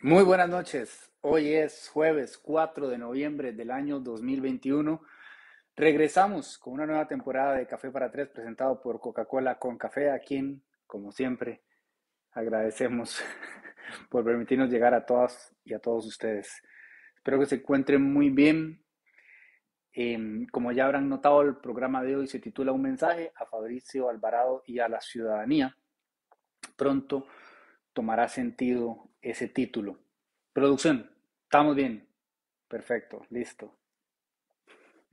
Muy buenas noches. Hoy es jueves 4 de noviembre del año 2021. Regresamos con una nueva temporada de Café para Tres presentado por Coca-Cola con Café, a quien, como siempre, agradecemos por permitirnos llegar a todas y a todos ustedes. Espero que se encuentren muy bien. Em, como ya habrán notado, el programa de hoy se titula Un mensaje a Fabricio Alvarado y a la ciudadanía. Pronto tomará sentido ese título. Producción, estamos bien. Perfecto, listo.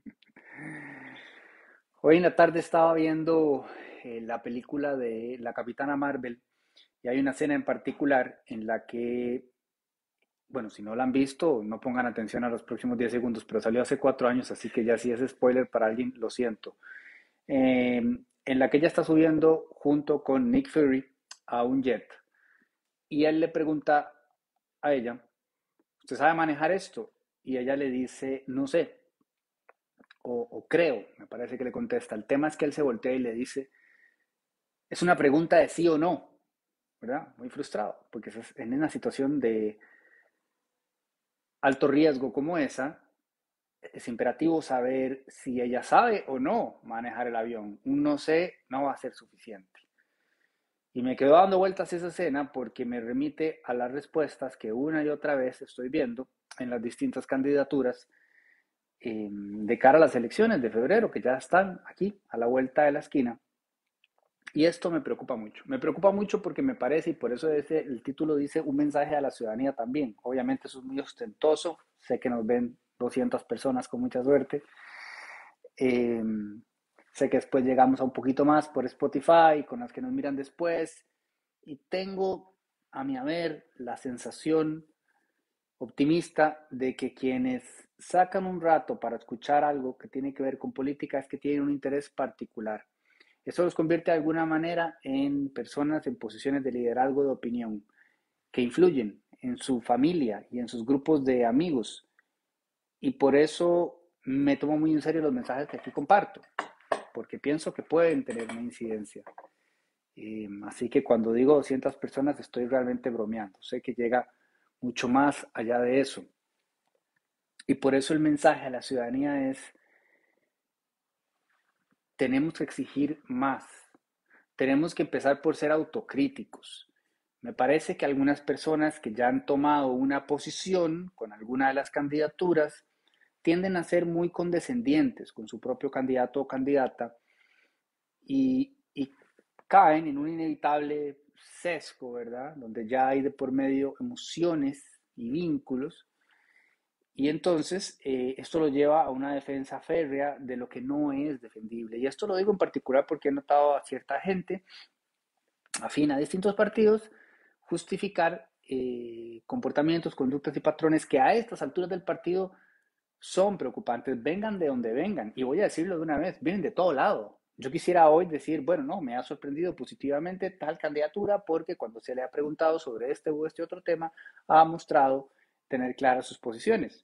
Hoy en la tarde estaba viendo eh, la película de la Capitana Marvel y hay una escena en particular en la que, bueno, si no la han visto, no pongan atención a los próximos 10 segundos, pero salió hace cuatro años, así que ya si es spoiler para alguien, lo siento. Em, en la que ella está subiendo junto con Nick Fury a un jet y él le pregunta a ella, ¿usted sabe manejar esto? Y ella le dice, no sé, o, creo, me parece que le contesta. El tema es que él se voltea y le dice, es una pregunta de sí o no, ¿verdad? Muy frustrado, porque en una situación de alto riesgo como esa, es imperativo saber si ella sabe o no manejar el avión. Un no sé no va a ser suficiente. Y me quedo dando vueltas esa escena porque me remite a las respuestas que una y otra vez estoy viendo en las distintas candidaturas em, de cara a las elecciones de febrero, que ya están aquí, a la vuelta de la esquina. Y esto me preocupa mucho. Me preocupa mucho porque me parece, y por eso ese, el título dice un mensaje a la ciudadanía también. Obviamente eso es muy ostentoso. Sé que nos ven 200 personas con mucha suerte. Eh, Sé que después llegamos a un poquito más por Spotify, con las que nos miran después. Y tengo, a mi haber, la sensación optimista de que quienes sacan un rato para escuchar algo que tiene que ver con política es que tienen un interés particular. Eso los convierte de alguna manera en personas en posiciones de liderazgo de opinión, que influyen en su familia y en sus grupos de amigos. Y por eso me tomo muy en serio los mensajes que aquí comparto porque pienso que pueden tener una incidencia. así que cuando digo 200 personas estoy realmente bromeando. Sé que llega mucho más allá de eso. Y por eso el mensaje a la ciudadanía es, tenemos que exigir más. Tenemos que empezar por ser autocríticos. Me parece que algunas personas que ya han tomado una posición con alguna de las candidaturas tienden a ser muy condescendientes con su propio candidato o candidata y, caen en un inevitable sesgo, ¿verdad? Donde ya hay de por medio emociones y vínculos. Y entonces eh, esto lo lleva a una defensa férrea de lo que no es defendible. Y esto lo digo en particular porque he notado a cierta gente afín a distintos partidos justificar eh, comportamientos, conductas y patrones que a estas alturas del partido son preocupantes, vengan de donde vengan. Y voy a decirlo de una vez, vienen de todo lado. Yo quisiera hoy decir, bueno, no, me ha sorprendido positivamente tal candidatura porque cuando se le ha preguntado sobre este o este otro tema, ha mostrado tener claras sus posiciones.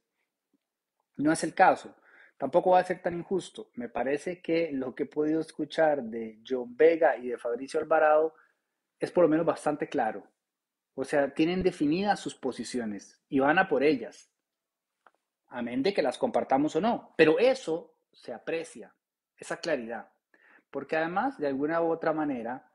No es el caso. Tampoco va a ser tan injusto. Me parece que lo que he podido escuchar de John Vega y de Fabricio Alvarado es por lo menos bastante claro. O sea, tienen definidas sus posiciones y van a por ellas amén de que las compartamos o no. Pero eso se aprecia, esa claridad. Porque además, de alguna u otra manera,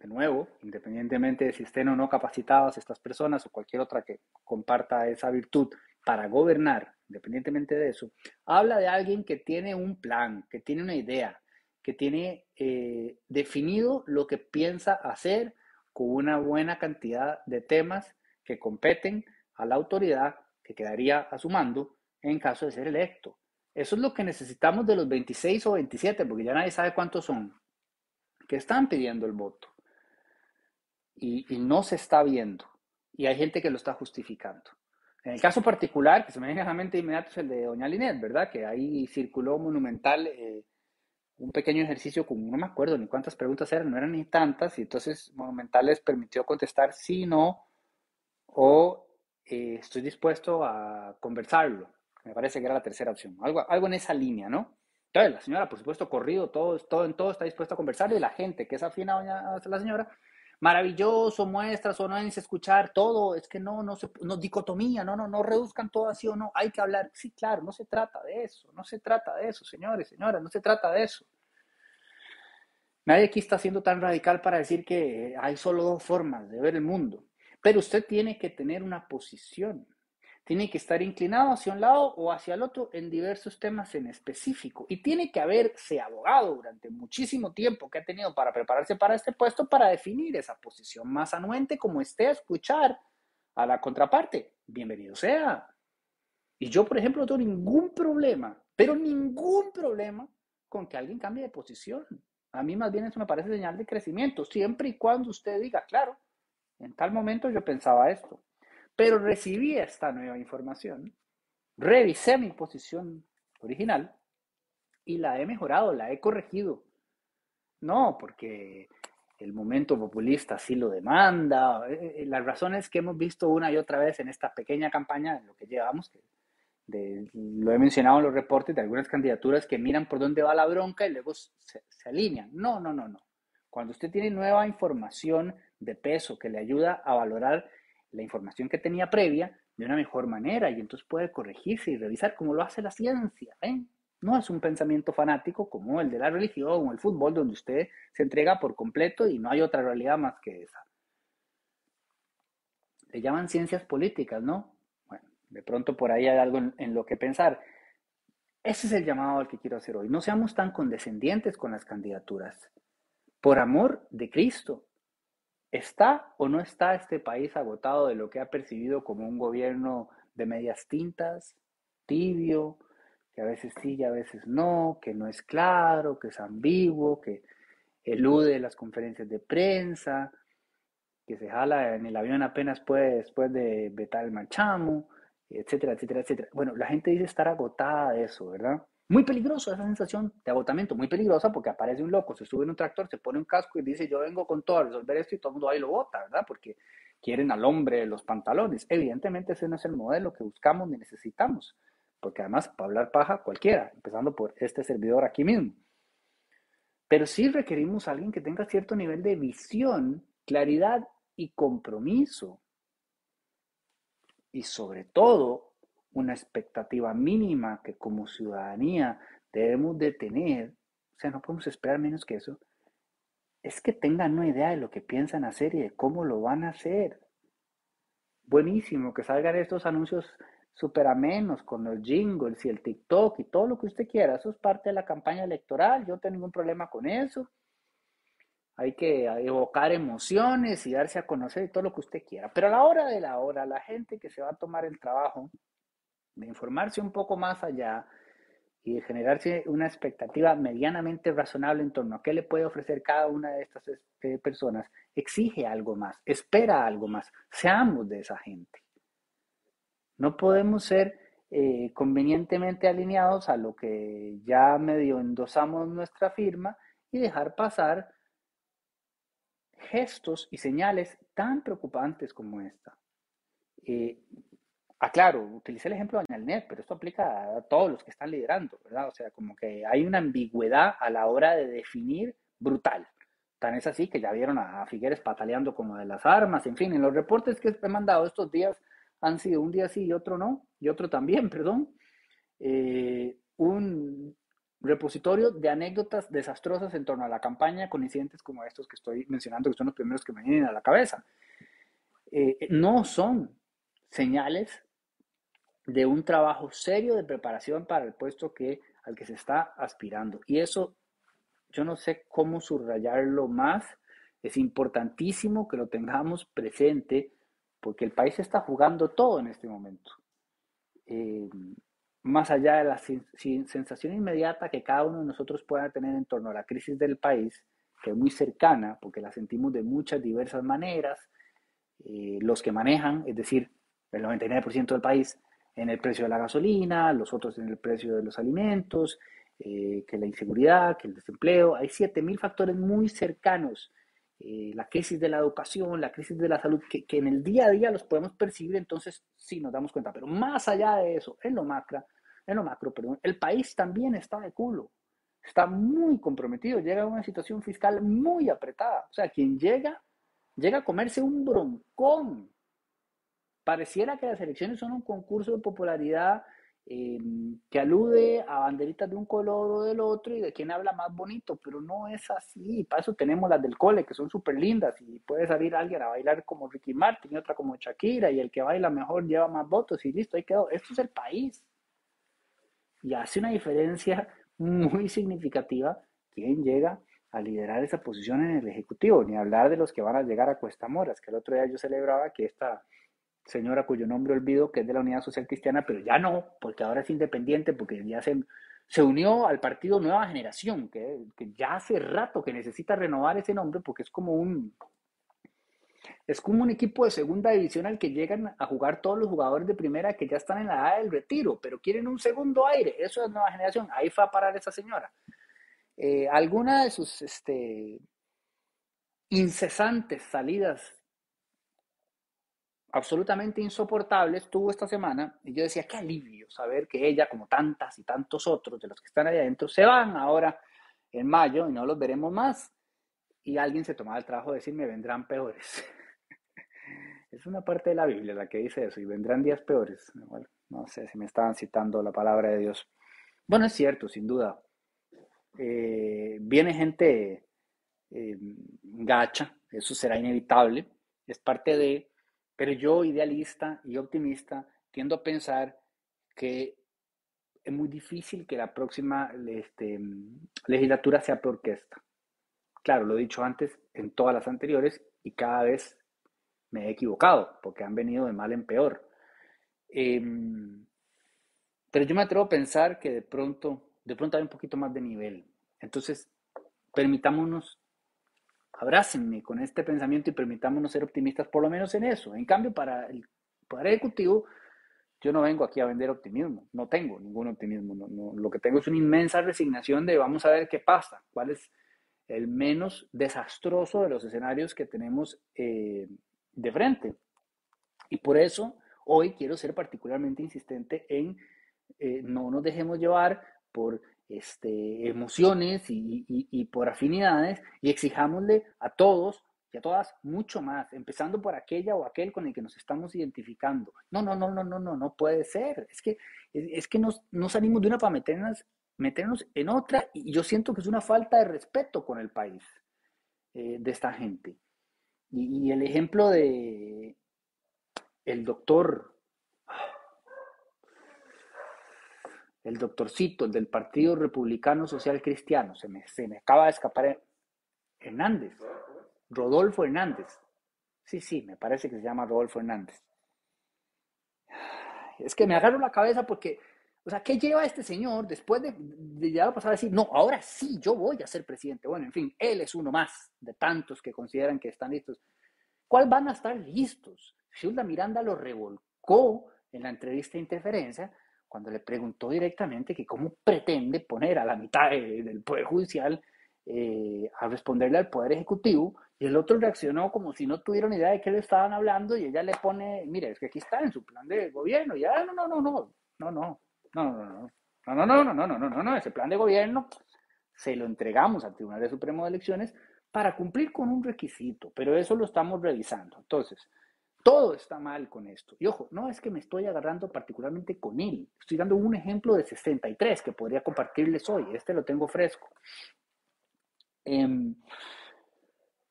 de nuevo, independientemente de si estén o no capacitadas estas personas o cualquier otra que comparta esa virtud para gobernar, independientemente de eso, habla de alguien que tiene un plan, que tiene una idea, que tiene eh, definido lo que piensa hacer con una buena cantidad de temas que competen a la autoridad que quedaría a su mando en caso de ser electo. Eso es lo que necesitamos de los 26 o 27, porque ya nadie sabe cuántos son, que están pidiendo el voto. Y, no se está viendo. Y hay gente que lo está justificando. En el caso particular, que se me viene a la mente inmediato es el de Doña Linet, ¿verdad? Que ahí circuló monumental eh, un pequeño ejercicio con, no me acuerdo ni cuántas preguntas eran, no eran ni tantas, y entonces Monumental les permitió contestar sí, no, o eh, estoy dispuesto a conversarlo. Me parece que era la tercera opción. Algo, algo en esa línea, ¿no? Entonces, la señora, por supuesto, corrido, todo, todo en todo está dispuesto a conversar y la gente que es afín a, la señora, maravilloso, muestras o no es escuchar todo, es que no, no se, no, dicotomía, no, no, no reduzcan todo así o no, hay que hablar, sí, claro, no se trata de eso, no se trata de eso, señores, señoras, no se trata de eso. Nadie aquí está siendo tan radical para decir que hay solo dos formas de ver el mundo, pero usted tiene que tener una posición, tiene que estar inclinado hacia un lado o hacia el otro en diversos temas en específico. Y tiene que haberse abogado durante muchísimo tiempo que ha tenido para prepararse para este puesto para definir esa posición más anuente como esté a escuchar a la contraparte. Bienvenido sea. Y yo, por ejemplo, no tengo ningún problema, pero ningún problema con que alguien cambie de posición. A mí más bien eso me parece señal de crecimiento, siempre y cuando usted diga, claro, en tal momento yo pensaba esto. Pero recibí esta nueva información, revisé mi posición original y la he mejorado, la he corregido. No, porque el momento populista sí lo demanda. Eh, eh, las razones que hemos visto una y otra vez en esta pequeña campaña, en lo que llevamos, lo he mencionado en los reportes de algunas candidaturas que miran por dónde va la bronca y luego se alinean. No, no, no, no. Cuando usted tiene nueva información de peso que le ayuda a valorar la información que tenía previa de una mejor manera y entonces puede corregirse y revisar como lo hace la ciencia. No es un pensamiento fanático como el de la religión o el fútbol donde usted se entrega por completo y no hay otra realidad más que esa. Le llaman ciencias políticas, ¿no? Bueno, de pronto por ahí hay algo en, en lo que pensar. Ese es el llamado al que quiero hacer hoy. No seamos tan condescendientes con las candidaturas. Por amor de Cristo, ¿Está o no está este país agotado de lo que ha percibido como un gobierno de medias tintas, tibio, que a veces sí y a veces no, que no es claro, que es ambiguo, que elude las conferencias de prensa, que se jala en el avión apenas puede después de vetar el marchamo, etcétera, etcétera, etcétera. Bueno, la gente dice estar agotada de eso, ¿verdad? Muy peligroso esa sensación de agotamiento, muy peligrosa porque aparece un loco, se sube en un tractor, se pone un casco y dice yo vengo con todo a resolver esto y todo el mundo ahí lo vota, ¿verdad? Porque quieren al hombre los pantalones. Evidentemente ese no es el modelo que buscamos ni necesitamos, porque además para hablar paja cualquiera, empezando por este servidor aquí mismo. Pero sí requerimos a alguien que tenga cierto nivel de visión, claridad y compromiso. Y sobre todo, una expectativa mínima que como ciudadanía debemos de tener, o sea, no podemos esperar menos que eso, es que tengan una idea de lo que piensan hacer y de cómo lo van a hacer. Buenísimo que salgan estos anuncios súper amenos con los jingles y el TikTok y todo lo que usted quiera. Eso es parte de la campaña electoral. Yo no tengo ningún problema con eso. Hay que evocar emociones y darse a conocer y todo lo que usted quiera. Pero a la hora de la hora, la gente que se va a tomar el trabajo de informarse un poco más allá y de generarse una expectativa medianamente razonable en torno a qué le puede ofrecer cada una de estas este, personas, exige algo más, espera algo más. Seamos de esa gente. No podemos ser eh, convenientemente alineados a lo que ya medio endosamos nuestra firma y dejar pasar gestos y señales tan preocupantes como esta. Eh, Ah, claro, utilicé el ejemplo de Net, pero esto aplica a todos los que están liderando, ¿verdad? O sea, como que hay una ambigüedad a la hora de definir brutal. Tan es así que ya vieron a Figueres pataleando como de las armas, en fin, en los reportes que he mandado estos días han sido un día sí y otro no, y otro también, perdón. Eh, un repositorio de anécdotas desastrosas en torno a la campaña con incidentes como estos que estoy mencionando, que son los primeros que me vienen a la cabeza. Eh, no son señales de un trabajo serio de preparación para el puesto que, al que se está aspirando. Y eso yo no sé cómo subrayarlo más. Es importantísimo que lo tengamos presente porque el país está jugando todo en este momento. Eh, más allá de la sensación inmediata que cada uno de nosotros pueda tener en torno a la crisis del país, que es muy cercana, porque la sentimos de muchas diversas maneras, eh, los que manejan, es decir, el 99% del país, en el precio de la gasolina, los otros en el precio de los alimentos, eh, que la inseguridad, que el desempleo. Hay 7.000 factores muy cercanos. Eh, la crisis de la educación, la crisis de la salud, que, en el día a día los podemos percibir, entonces sí nos damos cuenta. Pero más allá de eso, en lo macro, en lo macro, perdón, el país también está de culo. Está muy comprometido, llega a una situación fiscal muy apretada. O sea, quien llega llega a comerse un broncón. Pareciera que las elecciones son un concurso de popularidad eh, que alude a banderitas de un color o del otro y de quién habla más bonito, pero no es así. Para eso tenemos las del cole, que son súper lindas, y puede salir alguien a bailar como Ricky Martin y otra como Shakira, y el que baila mejor lleva más votos, y listo, ahí quedó. Esto es el país. Y hace una diferencia muy significativa quién llega a liderar esa posición en el Ejecutivo, ni hablar de los que van a llegar a Cuesta Moras, que el otro día yo celebraba que esta señora cuyo nombre olvido, que es de la Unidad Social Cristiana, pero ya no, porque ahora es independiente, porque ya se, se unió al partido Nueva Generación, que, que, ya hace rato que necesita renovar ese nombre, porque es como un... Es como un equipo de segunda división al que llegan a jugar todos los jugadores de primera que ya están en la edad del retiro, pero quieren un segundo aire. Eso es nueva generación. Ahí fue a parar esa señora. Eh, alguna de sus este, incesantes salidas absolutamente insoportables tuvo esta semana y yo decía, qué alivio saber que ella, como tantas y tantos otros de los que están ahí adentro, se van ahora en mayo y no los veremos más. Y alguien se tomaba el trabajo de decir, me vendrán peores. es una parte de la Biblia la que dice eso, y vendrán días peores. no sé si me estaban citando la palabra de Dios. Bueno, es cierto, sin duda. Eh, viene gente eh, gacha, eso será inevitable, es parte de pero yo, idealista y optimista, tiendo a pensar que es muy difícil que la próxima este, legislatura sea por orquesta. Claro, lo he dicho antes en todas las anteriores y cada vez me he equivocado porque han venido de mal en peor. Em, pero yo me atrevo a pensar que de pronto, de pronto hay un poquito más de nivel. Entonces, permitámonos abrácenme con este pensamiento y permitámonos ser optimistas por lo menos en eso. En cambio, para el Poder Ejecutivo, yo no vengo aquí a vender optimismo, no tengo ningún optimismo, lo que tengo es una inmensa resignación de vamos a ver qué pasa, cuál es el menos desastroso de los escenarios que tenemos eh, de frente. Y por eso hoy quiero ser particularmente insistente en eh, no nos dejemos llevar por este, emociones y, por afinidades y exijámosle a todos y a todas mucho más, empezando por aquella o aquel con el que nos estamos identificando. No, no, no, no, no, no, no puede ser. Es que, es, que nos, salimos de una para meternos, meternos en otra y yo siento que es una falta de respeto con el país eh, de esta gente. Y el ejemplo de el doctor el doctorcito, el del Partido Republicano Social Cristiano, se me, se me acaba de escapar Hernández, Rodolfo Hernández. Sí, sí, me parece que se llama Rodolfo Hernández. Es que me agarro la cabeza porque, o sea, ¿qué lleva este señor después de, de ya pasar a decir, no, ahora sí, yo voy a ser presidente? Bueno, en fin, él es uno más de tantos que consideran que están listos. ¿Cuál van a estar listos? Shulda Miranda lo revolcó en la entrevista de interferencia cuando le preguntó directamente que cómo pretende poner a la mitad del Poder Judicial eh, a responderle al Poder Ejecutivo, y el otro reaccionó como si no tuvieran idea de qué le estaban hablando, y ella le pone, mire, es que aquí está en su plan de gobierno, y ya, no, no, no, no, no, no, no, no, no, no, no, no, no, no, no, no, no, ese plan de gobierno se lo entregamos al Tribunal de Supremo de Elecciones para cumplir con un requisito, pero eso lo estamos revisando. Entonces, todo está mal con esto. Y ojo, no es que me estoy agarrando particularmente con él. Estoy dando un ejemplo de 63 que podría compartirles hoy. Este lo tengo fresco. Em,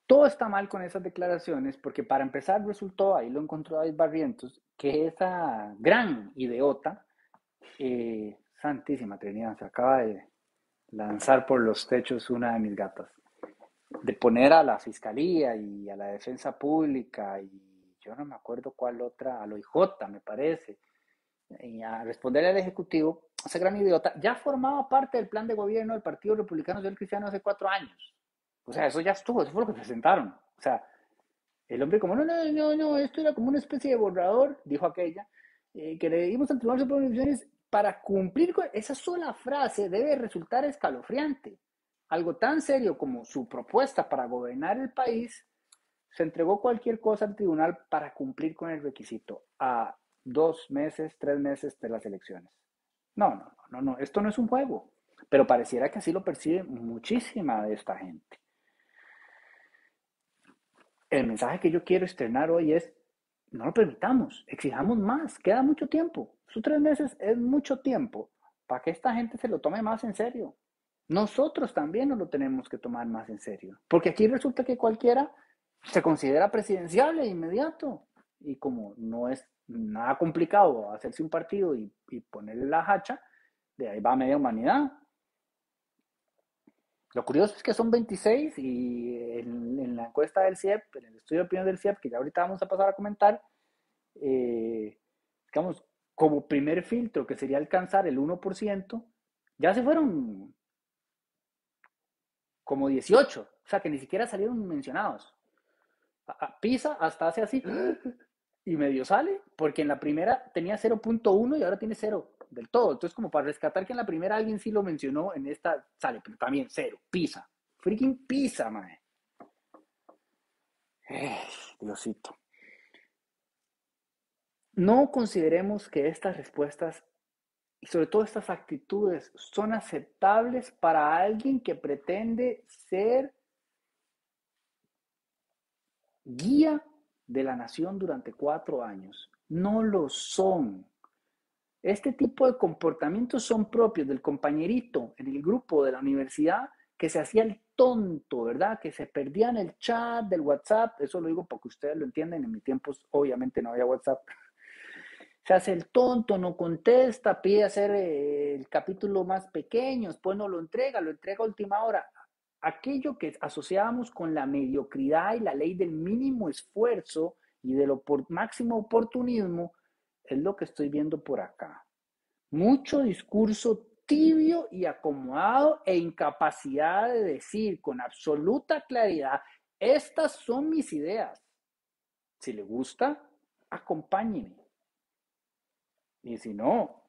todo está mal con esas declaraciones porque para empezar resultó, ahí lo encontró David Barrientos, que esa gran idiota, eh, Santísima Trinidad, se acaba de lanzar por los techos una de mis gatas, de poner a la fiscalía y a la defensa pública y yo no me acuerdo cuál otra, a lo IJ, me parece, y a responderle al Ejecutivo, ese gran idiota, ya formaba parte del plan de gobierno del Partido Republicano Social Cristiano hace cuatro años. O sea, eso ya estuvo, eso fue lo que presentaron. O sea, el hombre como, no, no, no, no, esto era como una especie de borrador, dijo aquella, eh, que le dimos al Tribunal para cumplir con esa sola frase debe resultar escalofriante. Algo tan serio como su propuesta para gobernar el país se entregó cualquier cosa al tribunal para cumplir con el requisito a dos meses, tres meses de las elecciones. No, no, no, no, esto no es un juego, pero pareciera que así lo percibe muchísima de esta gente. el mensaje que yo quiero externar hoy es, no lo permitamos, exijamos más, queda mucho tiempo. Sus tres meses es mucho tiempo para que esta gente se lo tome más en serio. Nosotros también nos lo tenemos que tomar más en serio, porque aquí resulta que cualquiera se considera presidencial de inmediato. Y como no es nada complicado hacerse un partido y, y ponerle la hacha, de ahí va media humanidad. Lo curioso es que son 26 y en, la encuesta del CIEP, en el estudio de opinión del CIEP, que ya ahorita vamos a pasar a comentar, eh, digamos, como primer filtro que sería alcanzar el 1%, ya se fueron como 18, o sea que ni siquiera salieron mencionados. Pisa hasta hace así y medio sale, porque en la primera tenía 0.1 y ahora tiene 0 del todo. Entonces, como para rescatar que en la primera alguien sí lo mencionó, en esta sale, pero también cero. Pisa. Freaking pisa, mae. Diosito. No consideremos que estas respuestas y sobre todo estas actitudes son aceptables para alguien que pretende ser guía de la nación durante cuatro años. No lo son. Este tipo de comportamientos son propios del compañerito en el grupo de la universidad que se hacía el tonto, ¿verdad? Que se perdía en el chat del WhatsApp. Eso lo digo porque ustedes lo entienden. En mi tiempo obviamente no había WhatsApp. Se hace el tonto, no contesta, pide hacer eh, el capítulo más pequeño, después no lo entrega, lo entrega a última hora. Aquello que asociábamos con la mediocridad y la ley del mínimo esfuerzo y del máximo oportunismo es lo que estoy viendo por acá. Mucho discurso tibio y acomodado e incapacidad de decir con absoluta claridad, estas son mis ideas. Si le gusta, acompáñenme. Y si no,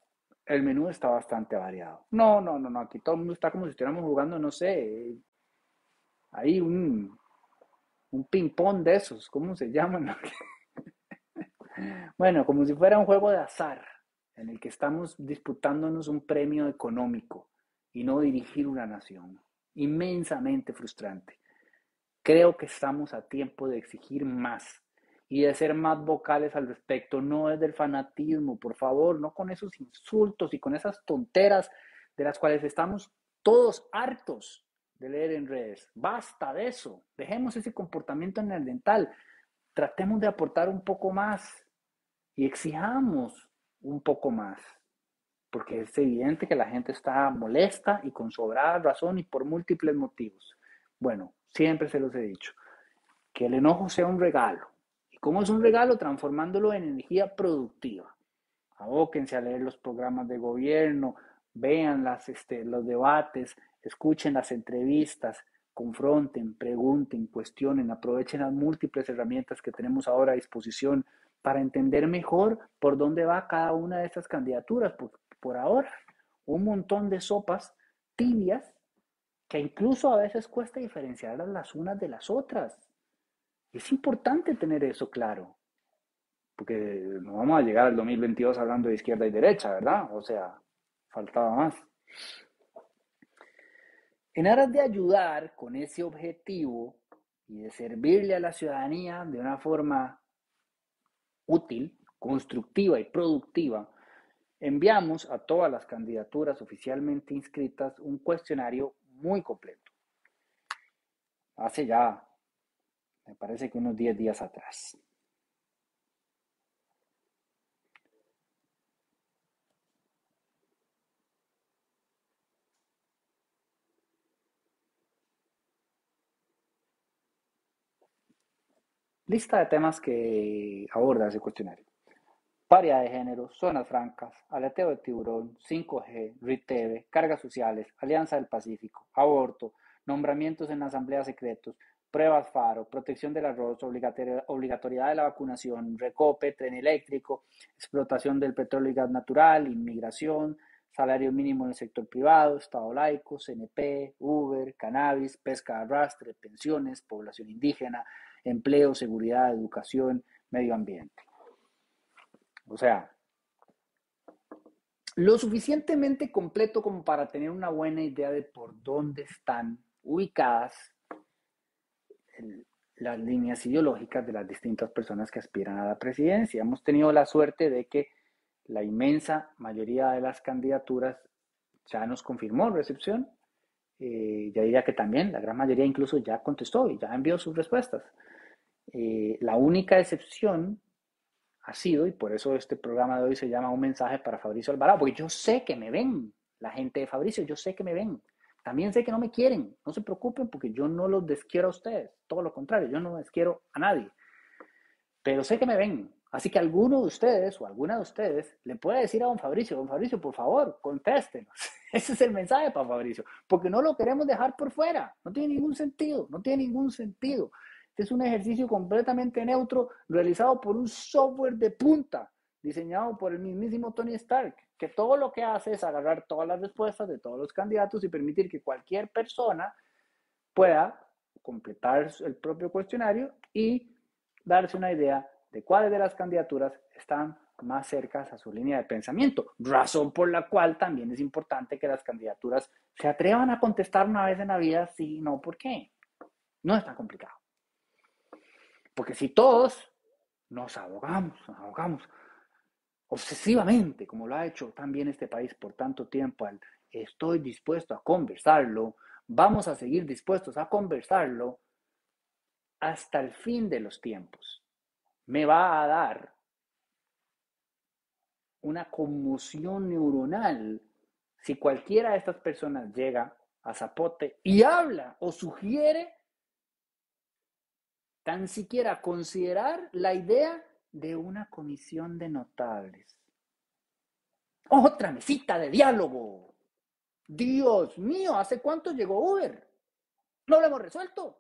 el menú está bastante variado. No, no, no, no, aquí todo el mundo está como si estuviéramos jugando, no sé, ahí un, un ping-pong de esos, ¿cómo se llaman? Bueno, como si fuera un juego de azar en el que estamos disputándonos un premio económico y no dirigir una nación. Inmensamente frustrante. Creo que estamos a tiempo de exigir más y de ser más vocales al respecto. No es del fanatismo, por favor, no con esos insultos y con esas tonteras de las cuales estamos todos hartos de leer en redes. Basta de eso. Dejemos ese comportamiento en el dental. Tratemos de aportar un poco más y exijamos un poco más, porque es evidente que la gente está molesta y con sobrada razón y por múltiples motivos. Bueno, siempre se los he dicho, que el enojo sea un regalo. ¿Y cómo es un regalo? Transformándolo en energía productiva. Abóquense a leer los programas de gobierno, vean las, este, los debates, escuchen las entrevistas, confronten, pregunten, cuestionen, aprovechen las múltiples herramientas que tenemos ahora a disposición para entender mejor por dónde va cada una de estas candidaturas. Por, por ahora, un montón de sopas tibias que incluso a veces cuesta diferenciarlas las unas de las otras. Es importante tener eso claro, porque no vamos a llegar al 2022 hablando de izquierda y derecha, ¿verdad? O sea, faltaba más. En aras de ayudar con ese objetivo y de servirle a la ciudadanía de una forma útil, constructiva y productiva, enviamos a todas las candidaturas oficialmente inscritas un cuestionario muy completo. Hace ya, me parece que unos 10 días atrás. Lista de temas que aborda ese cuestionario. Paridad de género, zonas francas, aleteo de tiburón, 5G, RITEVE, cargas sociales, Alianza del Pacífico, aborto, nombramientos en asambleas secretos, pruebas FARO, protección del arroz, obligatoriedad de la vacunación, recope, tren eléctrico, explotación del petróleo y gas natural, inmigración, salario mínimo en el sector privado, Estado laico, CNP, Uber, cannabis, pesca de arrastre, pensiones, población indígena, empleo, seguridad, educación, medio ambiente. O sea, lo suficientemente completo como para tener una buena idea de por dónde están ubicadas las líneas ideológicas de las distintas personas que aspiran a la presidencia. Hemos tenido la suerte de que la inmensa mayoría de las candidaturas ya nos confirmó recepción. Eh, ya diría que también la gran mayoría incluso ya contestó y ya envió sus respuestas. Eh, la única excepción ha sido, y por eso este programa de hoy se llama Un mensaje para Fabricio Alvarado, porque yo sé que me ven, la gente de Fabricio, yo sé que me ven. También sé que no me quieren, no se preocupen porque yo no los desquiero a ustedes, todo lo contrario, yo no desquiero a nadie. Pero sé que me ven, así que alguno de ustedes o alguna de ustedes le puede decir a don Fabricio, don Fabricio, por favor, contéstenos. Ese es el mensaje para Fabricio, porque no lo queremos dejar por fuera, no tiene ningún sentido, no tiene ningún sentido. Este es un ejercicio completamente neutro realizado por un software de punta diseñado por el mismísimo Tony Stark, que todo lo que hace es agarrar todas las respuestas de todos los candidatos y permitir que cualquier persona pueda completar el propio cuestionario y darse una idea de cuáles de las candidaturas están más cercas a su línea de pensamiento, razón por la cual también es importante que las candidaturas se atrevan a contestar una vez en la vida sí, no, ¿por qué? No es tan complicado. Porque si todos nos abogamos, abogamos obsesivamente, como lo ha hecho también este país por tanto tiempo, al estoy dispuesto a conversarlo, vamos a seguir dispuestos a conversarlo hasta el fin de los tiempos. Me va a dar una conmoción neuronal si cualquiera de estas personas llega a Zapote y habla o sugiere tan siquiera considerar la idea de una comisión de notables. Otra mesita de diálogo. Dios mío, ¿hace cuánto llegó Uber? No lo hemos resuelto.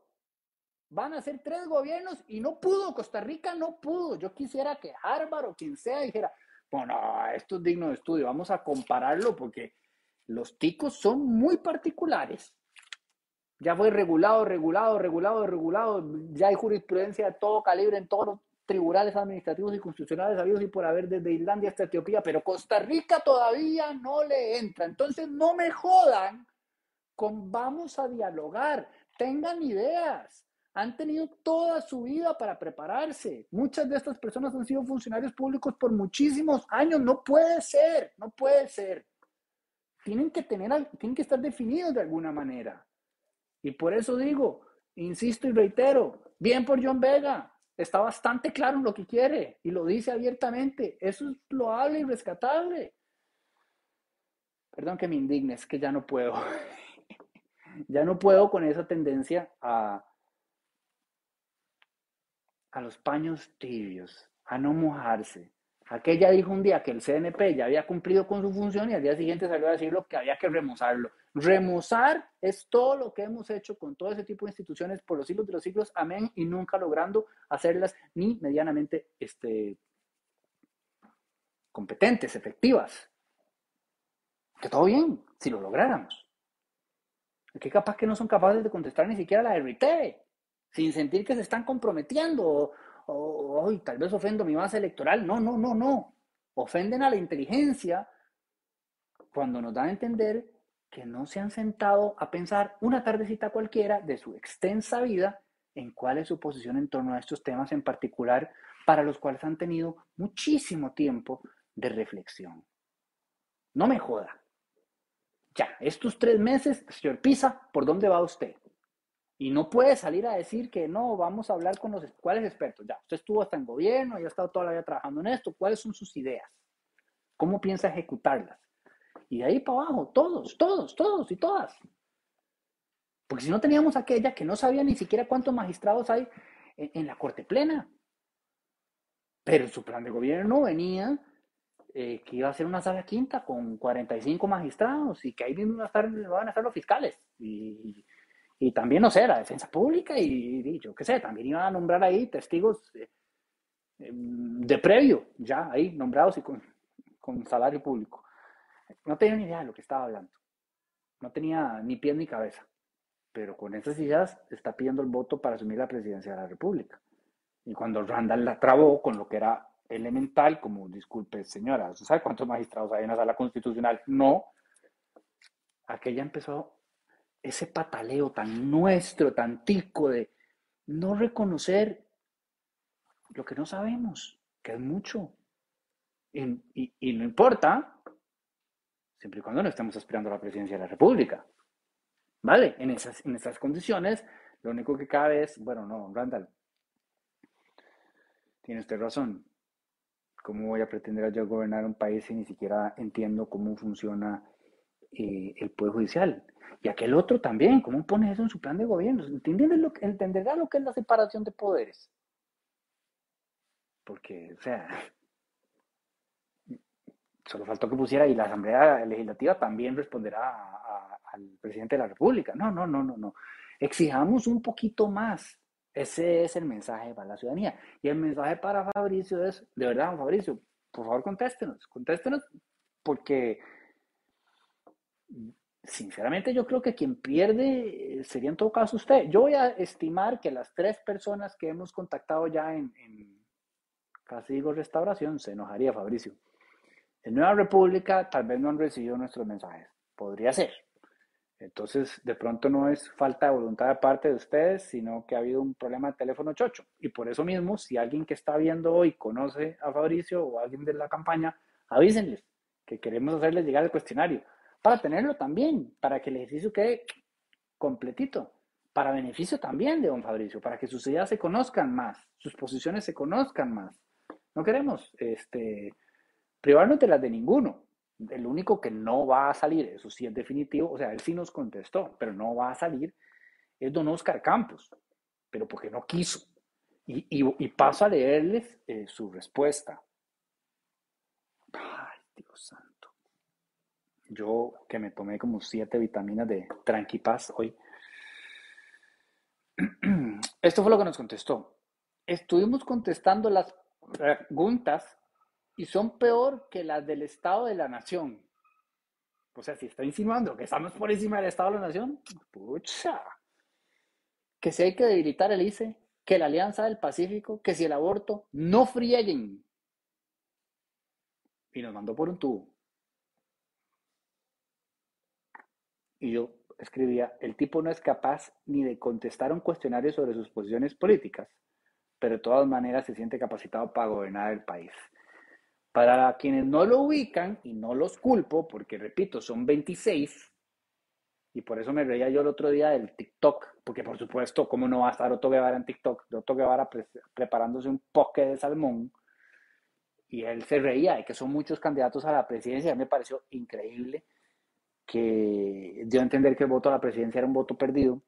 Van a ser tres gobiernos y no pudo, Costa Rica no pudo. Yo quisiera que Harvard o quien sea dijera, bueno, esto es digno de estudio, vamos a compararlo porque los ticos son muy particulares. Ya fue regulado, regulado, regulado, regulado. Ya hay jurisprudencia de todo calibre en todos los tribunales administrativos y constitucionales habidos y por haber desde Islandia hasta Etiopía, pero Costa Rica todavía no le entra. Entonces no me jodan con vamos a dialogar, tengan ideas. Han tenido toda su vida para prepararse. Muchas de estas personas han sido funcionarios públicos por muchísimos años. No puede ser, no puede ser. Tienen que tener, tienen que estar definidos de alguna manera. Y por eso digo, insisto y reitero, bien por John Vega, está bastante claro en lo que quiere y lo dice abiertamente. Eso es loable y rescatable. Perdón que me indigne, es que ya no puedo. ya no puedo con esa tendencia a, a los paños tibios, a no mojarse. Aquella dijo un día que el CNP ya había cumplido con su función y al día siguiente salió a decir lo que había que remozarlo. Remozar es todo lo que hemos hecho con todo ese tipo de instituciones por los siglos de los siglos, amén, y nunca logrando hacerlas ni medianamente este, competentes, efectivas. Que todo bien, si lo lográramos. Que capaz que no son capaces de contestar ni siquiera la RT, sin sentir que se están comprometiendo, o, o tal vez ofendo mi base electoral. No, no, no, no. Ofenden a la inteligencia cuando nos dan a entender que no se han sentado a pensar una tardecita cualquiera de su extensa vida en cuál es su posición en torno a estos temas en particular, para los cuales han tenido muchísimo tiempo de reflexión. No me joda. Ya, estos tres meses, señor Pisa, ¿por dónde va usted? Y no puede salir a decir que no, vamos a hablar con los cuáles expertos. Ya, usted estuvo hasta en gobierno y ha estado toda la vida trabajando en esto. ¿Cuáles son sus ideas? ¿Cómo piensa ejecutarlas? Y de ahí para abajo, todos, todos, todos y todas. Porque si no teníamos aquella que no sabía ni siquiera cuántos magistrados hay en, la Corte Plena. Pero su plan de gobierno venía eh, que iba a ser una sala quinta con 45 magistrados y que ahí mismo van a estar, los fiscales. Y, también, no sé, la defensa pública y, yo qué sé, también iban a nombrar ahí testigos eh, em, de previo, ya ahí nombrados y con, con salario público. No tenía ni idea de lo que estaba hablando. No tenía ni pie ni cabeza. Pero con esas ideas está pidiendo el voto para asumir la presidencia de la República. Y cuando Randall la trabó con lo que era elemental, como, disculpe señora, ¿usted sabe cuántos magistrados hay en la sala constitucional? No. Aquella empezó ese pataleo tan nuestro, tan tico de, no reconocer lo que no sabemos, que es mucho. Y, no importa, siempre y cuando no estemos aspirando a la presidencia de la República. ¿Vale? En esas, en esas condiciones, lo único que cabe es, bueno, no, Randall, tiene usted razón. ¿Cómo voy a pretender yo gobernar un país si ni siquiera entiendo cómo funciona eh, el Poder Judicial? Y aquel otro también, ¿cómo pone eso en su plan de gobierno? lo, ¿Entenderá lo que es la separación de poderes? Porque, o sea, solo faltó que pusiera y la Asamblea Legislativa también responderá al presidente de la República. No, no, no, no, no. Exijamos un poquito más. Ese es el mensaje para la ciudadanía. Y el mensaje para Fabricio es, de verdad, Fabricio, por favor contéstenos, contéstenos, porque sinceramente yo creo que quien pierde eh, sería en todo caso usted. Yo voy a estimar que las tres personas que hemos contactado ya en, en casi digo restauración, se enojaría Fabricio. En Nueva República tal vez no han recibido nuestros mensajes. Podría ser. Entonces, de pronto no es falta de voluntad de parte de ustedes, sino que ha habido un problema de teléfono chocho. Y por eso mismo, si alguien que está viendo hoy conoce a Fabricio o alguien de la campaña, avísenles que queremos hacerles llegar el cuestionario para tenerlo también, para que el ejercicio quede completito, para beneficio también de don Fabricio, para que sus ideas se conozcan más, sus posiciones se conozcan más. No queremos este, privarnos de las de ninguno. El único que no va a salir, eso sí es definitivo, o sea, él sí nos contestó, pero no va a salir, es don Oscar Campos, pero porque no quiso. Y, paso a leerles eh, su respuesta. Ay, Dios santo. Yo que me tomé como siete vitaminas de Tranquipaz hoy. Esto fue lo que nos contestó. Estuvimos contestando las preguntas y son peor que las del Estado de la Nación. O sea, si está insinuando que estamos por encima del Estado de la Nación, pucha. Que si hay que debilitar el ICE, que la Alianza del Pacífico, que si el aborto, no frieguen. Y nos mandó por un tubo. Y yo escribía, el tipo no es capaz ni de contestar un cuestionario sobre sus posiciones políticas, pero de todas maneras se siente capacitado para gobernar el país. Para quienes no lo ubican, y no los culpo, porque repito, son 26, y por eso me reía yo el otro día del TikTok, porque por supuesto, ¿cómo no va a estar Otto Guevara en TikTok? Otto Guevara preparándose un poke de salmón, y él se reía de que son muchos candidatos a la presidencia, me pareció increíble que dio a entender que el voto a la presidencia era un voto perdido.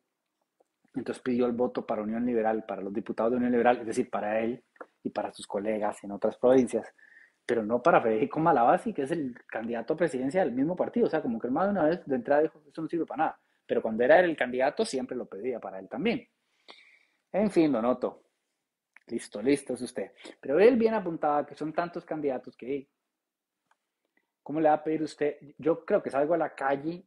Entonces pidió el voto para Unión Liberal, para los diputados de Unión Liberal, es decir, para él y para sus colegas en otras provincias, pero no para Federico Malabasi, que es el candidato a presidencia del mismo partido. O sea, como que más de una vez de entrada dijo, eso no sirve para nada. Pero cuando era el candidato siempre lo pedía para él también. En fin, lo noto. Listo, listo es usted. Pero él bien apuntaba que son tantos candidatos que ¿Cómo le va a pedir usted? Yo creo que salgo a la calle,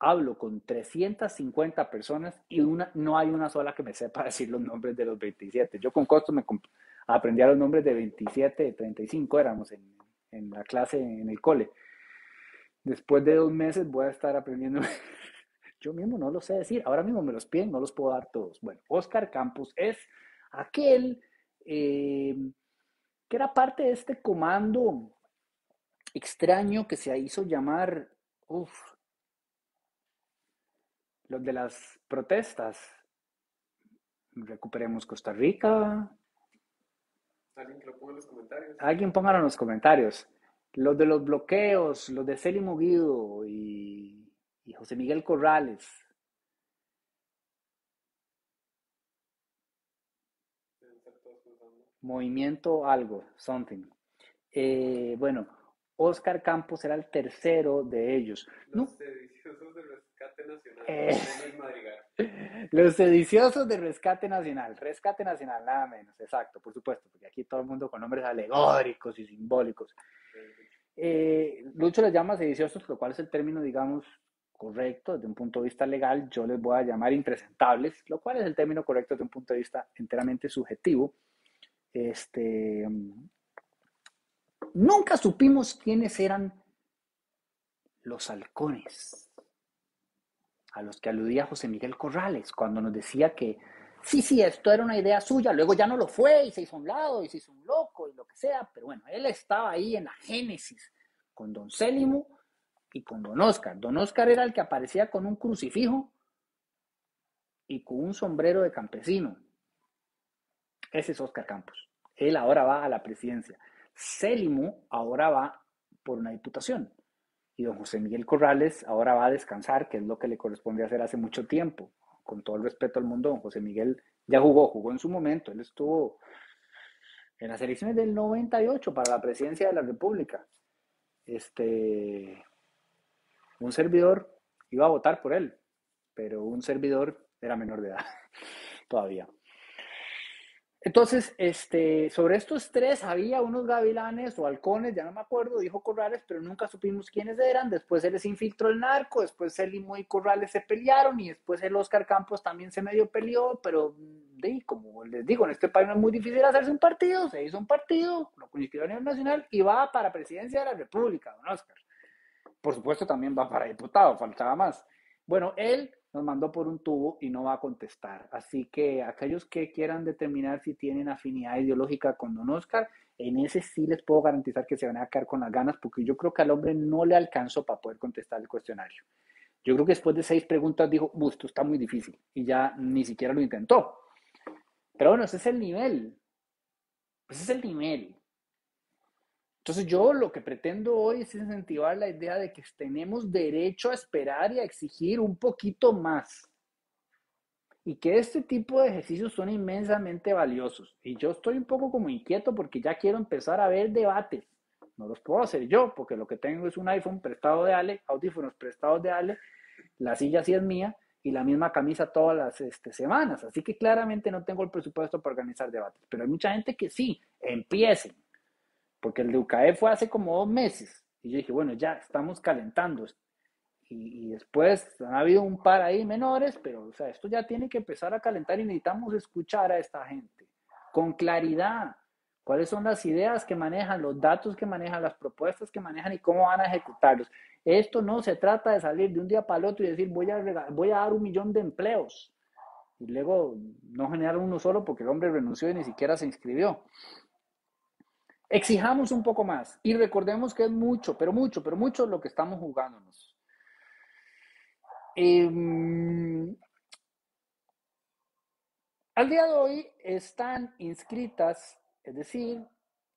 hablo con 350 personas y una, no hay una sola que me sepa decir los nombres de los 27. Yo con costo me aprendí a los nombres de 27, de 35 éramos en, en la clase en el cole. Después de dos meses voy a estar aprendiendo. Yo mismo no lo sé decir. Ahora mismo me los piden, no los puedo dar todos. Bueno, Oscar Campos es aquel eh, que era parte de este comando extraño que se hizo llamar, uff, los de las protestas. Recuperemos Costa Rica. Alguien que lo ponga en los comentarios. Alguien póngalo en los comentarios. Los de los bloqueos, los de Célimo Guido y, y José Miguel Corrales. Movimiento algo, something. Eh, bueno, Oscar Campos era el tercero de ellos. Los sediciosos de rescate nacional. Eh, los sediciosos de rescate nacional. Rescate nacional, nada menos, exacto, por supuesto, porque aquí todo el mundo con nombres alegóricos y simbólicos. Eh, Lucho les llama sediciosos, lo cual es el término, digamos, correcto desde un punto de vista legal. Yo les voy a llamar impresentables, lo cual es el término correcto desde un punto de vista enteramente subjetivo. Este, Nunca supimos quiénes eran los halcones a los que aludía José Miguel Corrales cuando nos decía que sí, sí, esto era una idea suya, luego ya no lo fue y se hizo un lado y se hizo un loco y lo que sea, pero bueno, él estaba ahí en la génesis con don Célimo y con don Oscar. Don Oscar era el que aparecía con un crucifijo y con un sombrero de campesino. Ese es Oscar Campos. Él ahora va a la presidencia. Célimo ahora va por una diputación. Y don José Miguel Corrales ahora va a descansar, que es lo que le corresponde hacer hace mucho tiempo. Con todo el respeto al mundo, don José Miguel ya jugó, jugó en su momento. Él estuvo en las elecciones del 98 para la presidencia de la República. Este, un servidor iba a votar por él, pero un servidor era menor de edad todavía. Entonces, este, sobre estos tres había unos gavilanes o halcones, ya no me acuerdo, dijo Corrales, pero nunca supimos quiénes eran. Después se les infiltró el narco, después Limo y Corrales se pelearon y después el Oscar Campos también se medio peleó, pero de, como les digo, en este país no es muy difícil hacerse un partido, se hizo un partido, lo inscribió a nivel nacional y va para presidencia de la República, don Oscar. Por supuesto también va para diputado, faltaba más. Bueno, él nos mandó por un tubo y no va a contestar. Así que aquellos que quieran determinar si tienen afinidad ideológica con Don Oscar, en ese sí les puedo garantizar que se van a quedar con las ganas, porque yo creo que al hombre no le alcanzó para poder contestar el cuestionario. Yo creo que después de seis preguntas dijo, esto está muy difícil, y ya ni siquiera lo intentó. Pero bueno, ese es el nivel. Ese es el nivel. Entonces yo lo que pretendo hoy es incentivar la idea de que tenemos derecho a esperar y a exigir un poquito más. Y que este tipo de ejercicios son inmensamente valiosos. Y yo estoy un poco como inquieto porque ya quiero empezar a ver debates. No los puedo hacer yo porque lo que tengo es un iPhone prestado de Ale, audífonos prestados de Ale, la silla sí es mía y la misma camisa todas las este, semanas. Así que claramente no tengo el presupuesto para organizar debates. Pero hay mucha gente que sí, empiecen porque el de UCAE fue hace como dos meses. Y yo dije, bueno, ya estamos calentando. Y, después han habido un par ahí menores, pero o sea, esto ya tiene que empezar a calentar y necesitamos escuchar a esta gente con claridad. ¿Cuáles son las ideas que manejan, los datos que manejan, las propuestas que manejan y cómo van a ejecutarlos? Esto no se trata de salir de un día para el otro y decir voy a, voy a dar un millón de empleos y luego no generar uno solo porque el hombre renunció y ni siquiera se inscribió. Exijamos un poco más y recordemos que es mucho, pero mucho, pero mucho lo que estamos jugándonos. Em, al día de hoy están inscritas, es decir,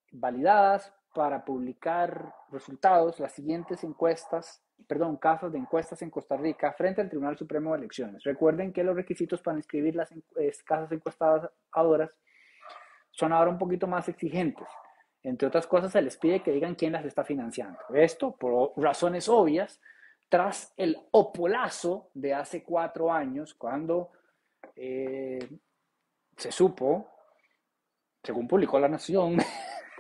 validadas para publicar resultados las siguientes encuestas, perdón, casos de encuestas en Costa Rica frente al Tribunal Supremo de Elecciones. Recuerden que los requisitos para inscribir las casas encuestadoras son ahora un poquito más exigentes. Entre otras cosas, se les pide que digan quién las está financiando. Esto, por razones obvias, tras el opolazo de hace cuatro años, cuando eh, se supo, según publicó La Nación,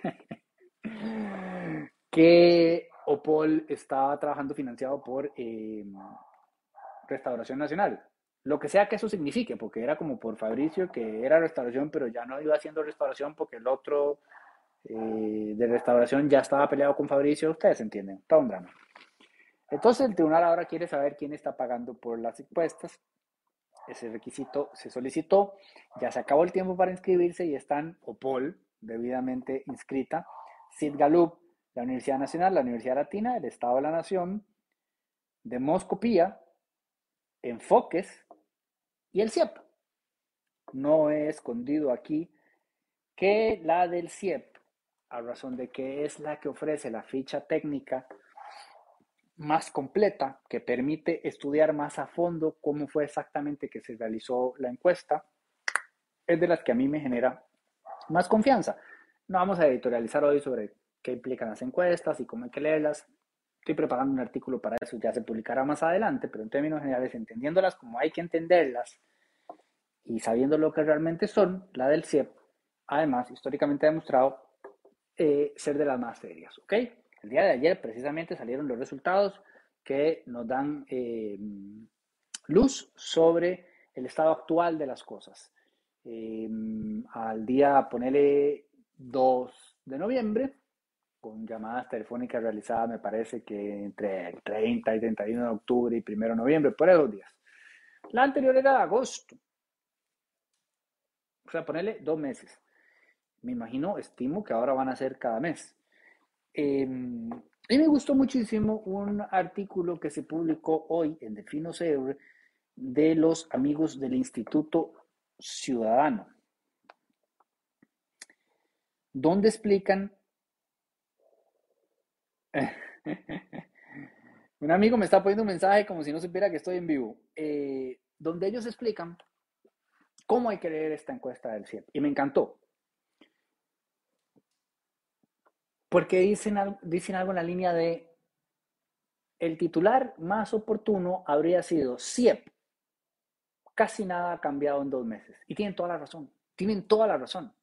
que Opol estaba trabajando financiado por eh, Restauración Nacional. Lo que sea que eso signifique, porque era como por Fabricio, que era restauración, pero ya no iba haciendo restauración porque el otro eh, de restauración ya estaba peleado con Fabricio, ustedes entienden, está un drama. Entonces el tribunal ahora quiere saber quién está pagando por las impuestas. Ese requisito se solicitó, ya se acabó el tiempo para inscribirse y están OPOL, debidamente inscrita, Sid Galup, la Universidad Nacional, la Universidad Latina, el Estado de la Nación, Demoscopía, Enfoques y el CIEP. No he escondido aquí que la del CIEP a razón de que es la que ofrece la ficha técnica más completa, que permite estudiar más a fondo cómo fue exactamente que se realizó la encuesta, es de las que a mí me genera más confianza. No vamos a editorializar hoy sobre qué implican las encuestas y cómo hay que leerlas. Estoy preparando un artículo para eso, ya se publicará más adelante, pero en términos generales, entendiéndolas como hay que entenderlas y sabiendo lo que realmente son, la del CIEP, además, históricamente ha demostrado eh, ser de las más serias, ¿ok? El día de ayer precisamente salieron los resultados que nos dan eh, luz sobre el estado actual de las cosas. Eh, al día, ponele 2 de noviembre, con llamadas telefónicas realizadas, me parece que entre el 30 y 31 de octubre y 1 de noviembre, por esos días. La anterior era de agosto. O sea, ponerle dos meses. Me imagino, estimo que ahora van a ser cada mes. Em, y me gustó muchísimo un artículo que se publicó hoy en Defino CR de los amigos del Instituto Ciudadano, donde explican... un amigo me está poniendo un mensaje como si no supiera que estoy en vivo, eh, donde ellos explican cómo hay que leer esta encuesta del CIEP. Y me encantó. Porque dicen, dicen algo en la línea de, el titular más oportuno habría sido CIEP. Casi nada ha cambiado en dos meses. Y tienen toda la razón. Tienen toda la razón.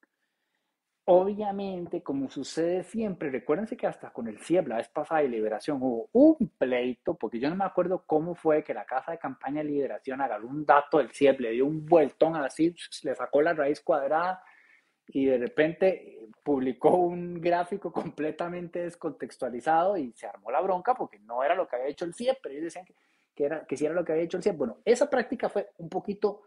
Obviamente, como sucede siempre, recuérdense que hasta con el CIEP, la vez pasada de Liberación, hubo un pleito, porque yo no me acuerdo cómo fue que la Casa de Campaña de Liberación agarró un dato del CIEP, le dio un vueltón a la CIEP, le sacó la raíz cuadrada y de repente publicó un gráfico completamente descontextualizado y se armó la bronca porque no era lo que había hecho el CIEP, pero ellos decían que, que, era, que sí era lo que había hecho el CIEP. Bueno, esa práctica fue un poquito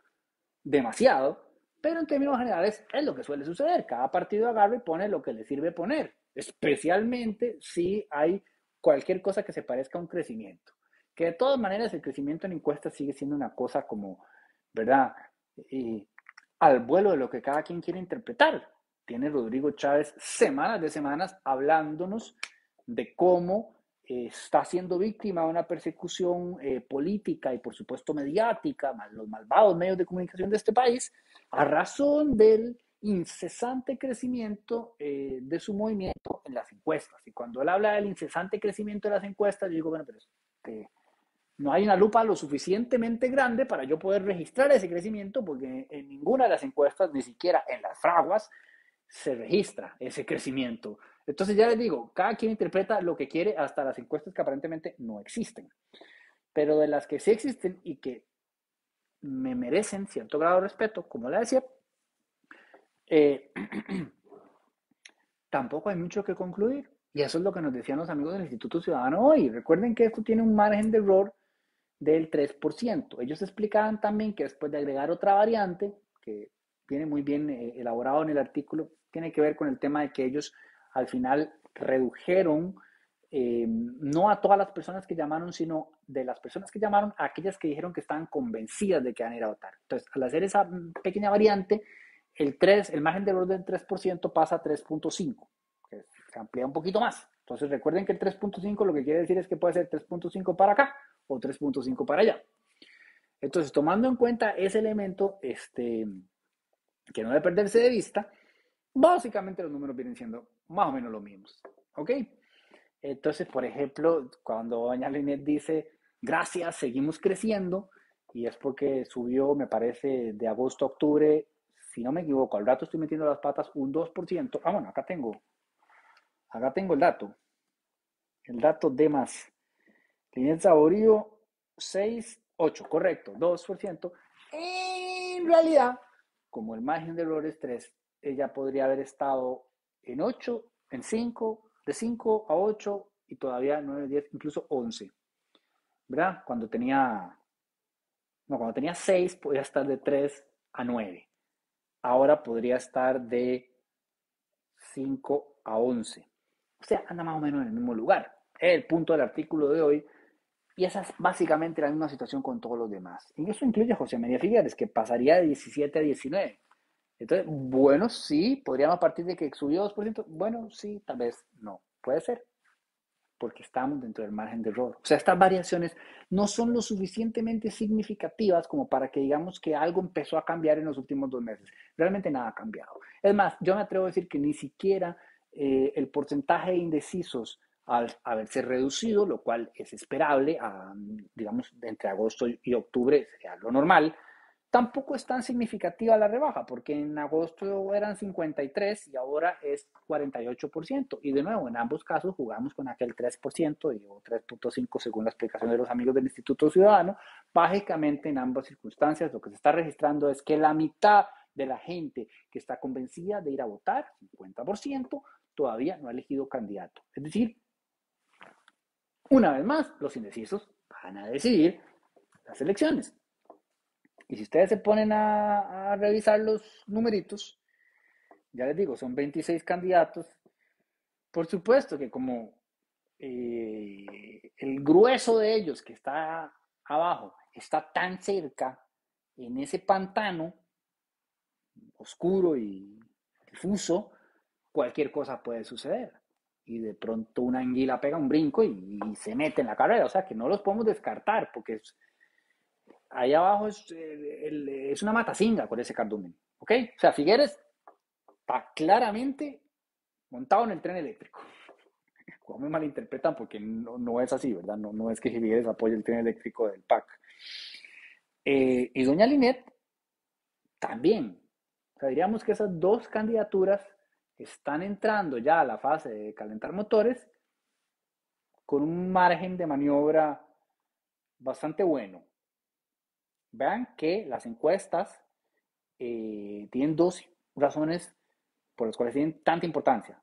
demasiado, pero en términos generales es lo que suele suceder. Cada partido agarra y pone lo que le sirve poner, especialmente si hay cualquier cosa que se parezca a un crecimiento. Que de todas maneras el crecimiento en encuestas sigue siendo una cosa como, ¿verdad? Y al vuelo de lo que cada quien quiere interpretar. Tiene Rodrigo Chávez semanas de semanas hablándonos de cómo eh, está siendo víctima de una persecución eh, política y por supuesto mediática, los malvados medios de comunicación de este país, a razón del incesante crecimiento eh, de su movimiento en las encuestas. Y cuando él habla del incesante crecimiento de las encuestas, yo digo, bueno, pero este, no hay una lupa lo suficientemente grande para yo poder registrar ese crecimiento, porque en ninguna de las encuestas, ni siquiera en las fraguas, se registra ese crecimiento. Entonces ya les digo, cada quien interpreta lo que quiere hasta las encuestas que aparentemente no existen. Pero de las que sí existen y que me merecen cierto grado de respeto, como la decía, eh, tampoco hay mucho que concluir. Y eso es lo que nos decían los amigos del Instituto Ciudadano hoy. Recuerden que esto tiene un margen de error del 3%. Ellos explicaban también que después de agregar otra variante, que viene muy bien eh, elaborado en el artículo, tiene que ver con el tema de que ellos al final redujeron eh, no a todas las personas que llamaron, sino de las personas que llamaron a aquellas que dijeron que estaban convencidas de que van a ir a votar. Entonces, al hacer esa pequeña variante, el, 3, el margen del 3% pasa a 3.5, que se amplía un poquito más. Entonces, recuerden que el 3.5 lo que quiere decir es que puede ser 3.5 para acá o 3.5 para allá. Entonces, tomando en cuenta ese elemento, este, que no debe perderse de vista, básicamente los números vienen siendo más o menos los mismos. ¿Ok? Entonces, por ejemplo, cuando doña Linet dice, gracias, seguimos creciendo, y es porque subió, me parece, de agosto a octubre, si no me equivoco, al rato estoy metiendo las patas un 2%. Ah, bueno, acá tengo, acá tengo el dato. El dato de más. Linet Saborío, 6, 8, correcto, 2%. En realidad, como el margen de error es 3, ella podría haber estado en 8, en 5, de 5 a 8 y todavía 9, 10, incluso 11. ¿Verdad? Cuando tenía, no, cuando tenía 6 podía estar de 3 a 9. Ahora podría estar de 5 a 11. O sea, anda más o menos en el mismo lugar. El punto del artículo de hoy y esa es básicamente la misma situación con todos los demás. Y eso incluye a José María Figueres, que pasaría de 17 a 19. Entonces, bueno, sí, podríamos partir de que subió 2%. Bueno, sí, tal vez no. Puede ser, porque estamos dentro del margen de error. O sea, estas variaciones no son lo suficientemente significativas como para que digamos que algo empezó a cambiar en los últimos dos meses. Realmente nada ha cambiado. Es más, yo me atrevo a decir que ni siquiera eh, el porcentaje de indecisos al haberse reducido, lo cual es esperable, digamos, entre agosto y octubre sería lo normal. Tampoco es tan significativa la rebaja, porque en agosto eran 53 y ahora es 48%. Y de nuevo, en ambos casos jugamos con aquel 3% y 3.5% según la explicación de los amigos del Instituto Ciudadano. Básicamente, en ambas circunstancias, lo que se está registrando es que la mitad de la gente que está convencida de ir a votar, 50%, todavía no ha elegido candidato. Es decir, una vez más, los indecisos van a decidir las elecciones. Y si ustedes se ponen a, revisar los numeritos, ya les digo, son 26 candidatos. Por supuesto que como eh, el grueso de ellos que está abajo está tan cerca en ese pantano oscuro y difuso, cualquier cosa puede suceder. Y de pronto una anguila pega un brinco y, se mete en la carrera. O sea que no los podemos descartar porque es, ahí abajo es, es una matacinga con ese cardumen. ¿Ok? O sea, Figueres está claramente montado en el tren eléctrico. Como me malinterpretan porque no, no, es así, ¿verdad? No, no es que Figueres apoye el tren eléctrico del PAC. Eh, y doña Linet también. O sea, diríamos que esas dos candidaturas están entrando ya a la fase de calentar motores con un margen de maniobra bastante bueno. Vean que las encuestas eh, tienen dos razones por las cuales tienen tanta importancia.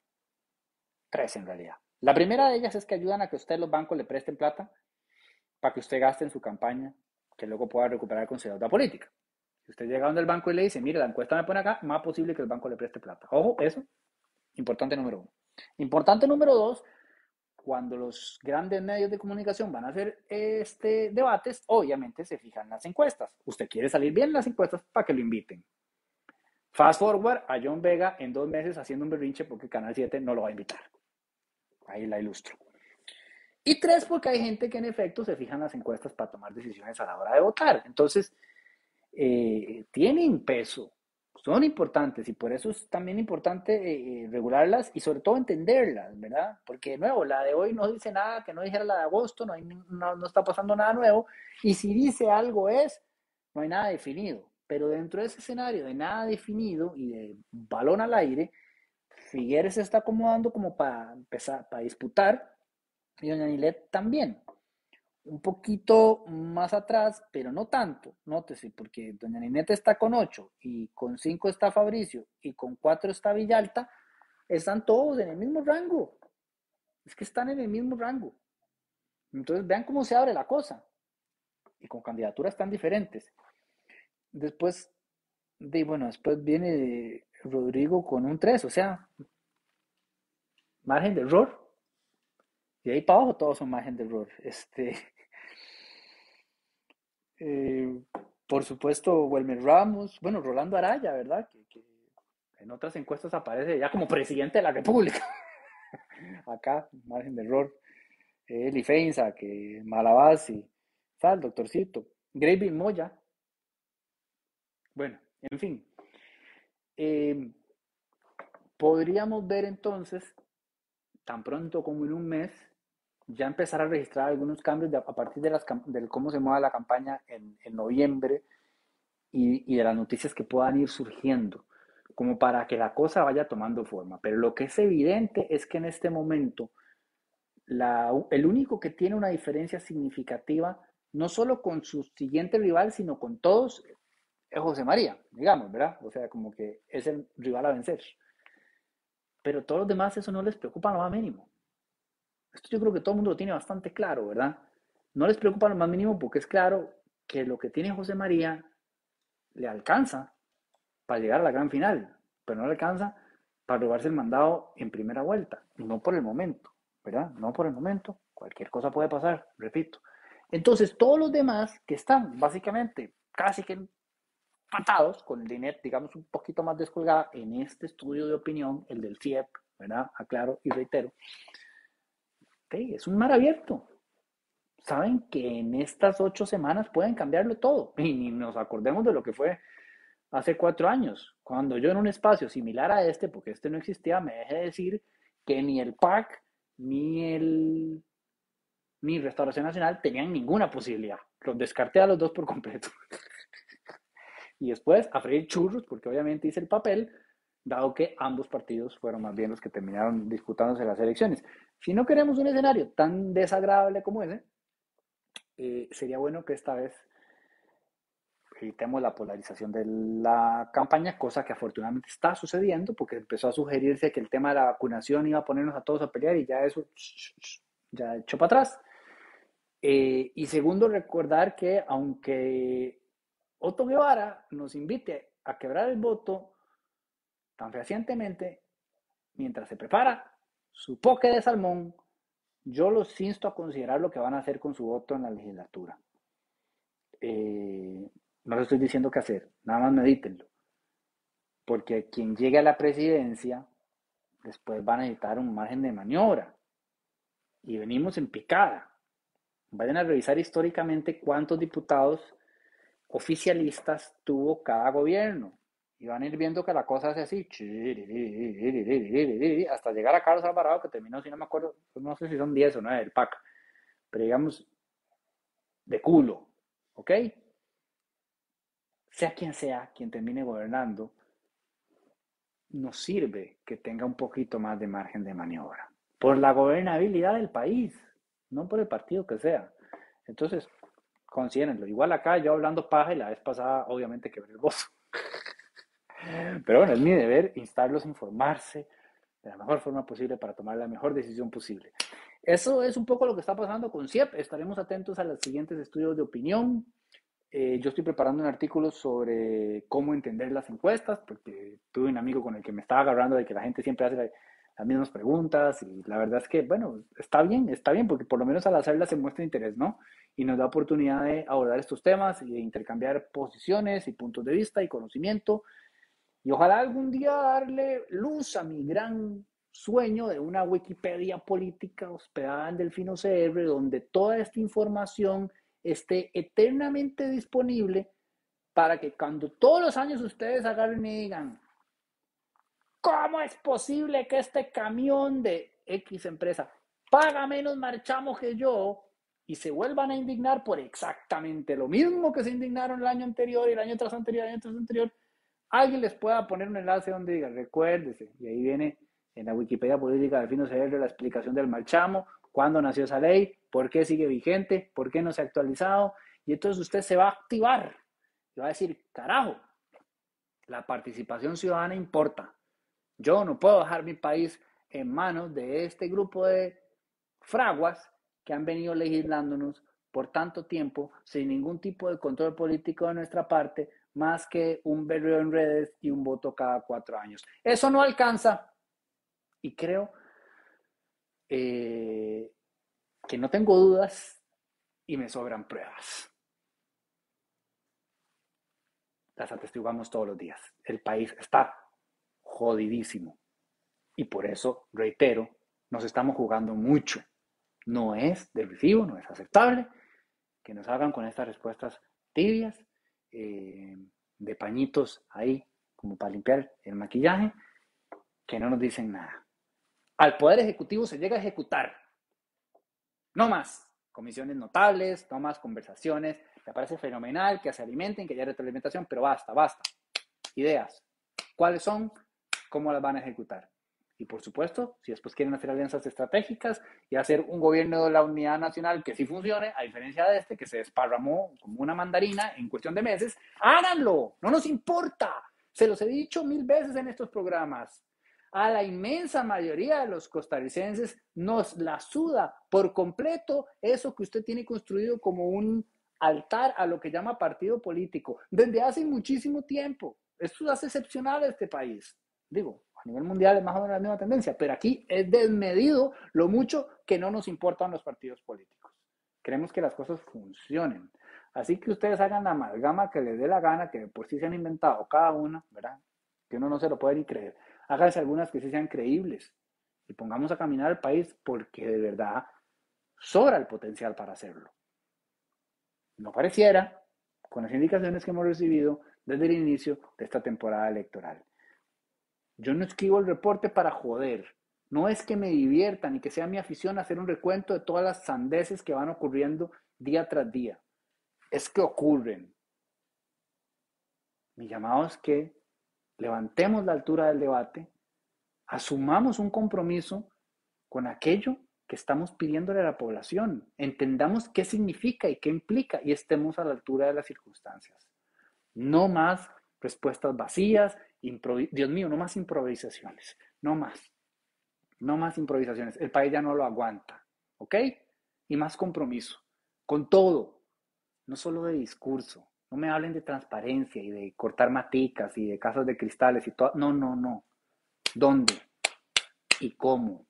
Tres en realidad. La primera de ellas es que ayudan a que usted los bancos le presten plata para que usted gaste en su campaña, que luego pueda recuperar con su deuda política. Si usted llega donde el banco y le dice, mire, la encuesta me pone acá, más posible que el banco le preste plata. Ojo, eso, importante número uno. Importante número dos, cuando los grandes medios de comunicación van a hacer este debates, obviamente se fijan las encuestas. Usted quiere salir bien en las encuestas para que lo inviten. Fast forward a John Vega en dos meses haciendo un berrinche porque Canal 7 no lo va a invitar. Ahí la ilustro. Y tres, porque hay gente que en efecto se fijan las encuestas para tomar decisiones a la hora de votar. Entonces, eh, tienen peso son importantes y por eso es también importante eh, regularlas y sobre todo entenderlas, ¿verdad? Porque de nuevo, la de hoy no dice nada que no dijera la de agosto, no, hay, no, no está pasando nada nuevo y si dice algo es, no hay nada definido. Pero dentro de ese escenario de nada definido y de balón al aire, Figueres se está acomodando como para empezar, para disputar y Doña Nilet también un poquito más atrás, pero no tanto, nótese, porque Doña Nineta está con 8 y con 5 está Fabricio y con 4 está Villalta, están todos en el mismo rango. Es que están en el mismo rango. Entonces vean cómo se abre la cosa. Y con candidaturas tan diferentes. Después, de, bueno, después viene Rodrigo con un 3, o sea, margen de error. Y ahí para abajo todos son margen de error. Este, eh, por supuesto, Wilmer Ramos, bueno, Rolando Araya, ¿verdad? Que, en otras encuestas aparece ya como presidente de la República. Acá, margen de error. Eli Feinza, que Malabasi, está el doctorcito. Gravy Moya. Bueno, en fin. Eh, podríamos ver entonces, tan pronto como en un mes, ya empezar a registrar algunos cambios a partir de, las, cómo se mueva la campaña en, noviembre y, de las noticias que puedan ir surgiendo, como para que la cosa vaya tomando forma. Pero lo que es evidente es que en este momento el único que tiene una diferencia significativa, no solo con su siguiente rival, sino con todos, es José María, digamos, ¿verdad? O sea, como que es el rival a vencer. Pero todos los demás eso no les preocupa lo más mínimo. Esto yo creo que todo el mundo lo tiene bastante claro, ¿verdad? No les preocupa lo más mínimo porque es claro que lo que tiene José María le alcanza para llegar a la gran final, pero no le alcanza para robarse el mandado en primera vuelta, no por el momento, ¿verdad? No por el momento, cualquier cosa puede pasar, repito. Entonces, todos los demás que están básicamente casi que empatados con el dinero, digamos, un poquito más descolgada en este estudio de opinión, el del CIEP, ¿verdad? Aclaro y reitero, es un mar abierto. Saben que en estas ocho semanas pueden cambiarlo todo. Y ni nos acordemos de lo que fue hace cuatro años, cuando yo en un espacio similar a este, porque este no existía, me dejé decir que ni el PAC ni el ni Restauración Nacional tenían ninguna posibilidad. Los descarté a los dos por completo. y después a freír churros, porque obviamente hice el papel, dado que ambos partidos fueron más bien los que terminaron disputándose las elecciones. Si no queremos un escenario tan desagradable como ese, eh, sería bueno que esta vez evitemos la polarización de la campaña, cosa que afortunadamente está sucediendo, porque empezó a sugerirse que el tema de la vacunación iba a ponernos a todos a pelear y ya eso ya echó para atrás. Eh, y segundo, recordar que aunque Otto Guevara nos invite a quebrar el voto tan fehacientemente mientras se prepara su poke de salmón, yo los insto a considerar lo que van a hacer con su voto en la legislatura. Eh, no les estoy diciendo qué hacer, nada más medítenlo. Porque quien llegue a la presidencia después va a necesitar un margen de maniobra. Y venimos en picada. Vayan a revisar históricamente cuántos diputados oficialistas tuvo cada gobierno. Y van a ir viendo que la cosa hace así, hasta llegar a Carlos Alvarado, que terminó, si no me acuerdo, no sé si son 10 o 9 del PAC, pero digamos, de culo, ¿ok? Sea quien sea quien termine gobernando, nos sirve que tenga un poquito más de margen de maniobra, por la gobernabilidad del país, no por el partido que sea. Entonces, considérenlo. Igual acá yo hablando paja y la vez pasada, obviamente, quebré el voto. Pero bueno, es mi deber instarlos a informarse de la mejor forma posible para tomar la mejor decisión posible. Eso es un poco lo que está pasando con CIEP. Estaremos atentos a los siguientes estudios de opinión. Eh, yo estoy preparando un artículo sobre cómo entender las encuestas, porque tuve un amigo con el que me estaba agarrando de que la gente siempre hace las mismas preguntas y la verdad es que, bueno, está bien, está bien, porque por lo menos al hacerlas se muestra interés, ¿no? Y nos da oportunidad de abordar estos temas y de intercambiar posiciones y puntos de vista y conocimiento y ojalá algún día darle luz a mi gran sueño de una Wikipedia política hospedada en Delfino CR, donde toda esta información esté eternamente disponible para que cuando todos los años ustedes agarren y digan, ¿cómo es posible que este camión de X empresa paga menos marchamo que yo? Y se vuelvan a indignar por exactamente lo mismo que se indignaron el año anterior y el año tras anterior, el año tras anterior, alguien les pueda poner un enlace donde diga, recuérdese, y ahí viene en la Wikipedia política del Fino CR la explicación del marchamo, cuándo nació esa ley, por qué sigue vigente, por qué no se ha actualizado, y entonces usted se va a activar y va a decir, carajo, la participación ciudadana importa. Yo no puedo dejar mi país en manos de este grupo de fraguas que han venido legislándonos por tanto tiempo sin ningún tipo de control político de nuestra parte, más que un berreo en redes y un voto cada cuatro años. Eso no alcanza. Y creo eh, que no tengo dudas y me sobran pruebas. Las atestiguamos todos los días. El país está jodidísimo. Y por eso, reitero, nos estamos jugando mucho. No es de recibo, no es aceptable que nos hagan con estas respuestas tibias eh, de pañitos ahí, como para limpiar el maquillaje, que no nos dicen nada. Al Poder Ejecutivo se llega a ejecutar. No más comisiones notables, no más conversaciones. Me parece fenomenal que se alimenten, que haya retroalimentación, pero basta, basta. Ideas. ¿Cuáles son? ¿Cómo las van a ejecutar? Y por supuesto, si después quieren hacer alianzas estratégicas y hacer un gobierno de la unidad nacional que sí funcione, a diferencia de este que se desparramó como una mandarina en cuestión de meses, háganlo, no nos importa. Se los he dicho mil veces en estos programas. A la inmensa mayoría de los costarricenses nos la suda por completo eso que usted tiene construido como un altar a lo que llama partido político desde hace muchísimo tiempo. Esto hace excepcional a este país. Digo, a nivel mundial es más o menos la misma tendencia, pero aquí es desmedido lo mucho que no nos importan los partidos políticos. Queremos que las cosas funcionen. Así que ustedes hagan la amalgama que les dé la gana, que por sí se han inventado cada una, ¿verdad? Que uno no se lo puede ni creer. Háganse algunas que sí sean creíbles y pongamos a caminar el país porque de verdad sobra el potencial para hacerlo. No pareciera, con las indicaciones que hemos recibido desde el inicio de esta temporada electoral. Yo no escribo el reporte para joder. No es que me divierta ni que sea mi afición hacer un recuento de todas las sandeces que van ocurriendo día tras día. Es que ocurren. Mi llamado es que levantemos la altura del debate, asumamos un compromiso con aquello que estamos pidiéndole a la población, entendamos qué significa y qué implica y estemos a la altura de las circunstancias. No más respuestas vacías Dios mío, no más improvisaciones, no más, no más improvisaciones. El país ya no lo aguanta, ¿ok? Y más compromiso, con todo, no solo de discurso, No me hablen de transparencia y de cortar maticas y de casas de cristales y todo. No, no, no. ¿Dónde? ¿Y cómo?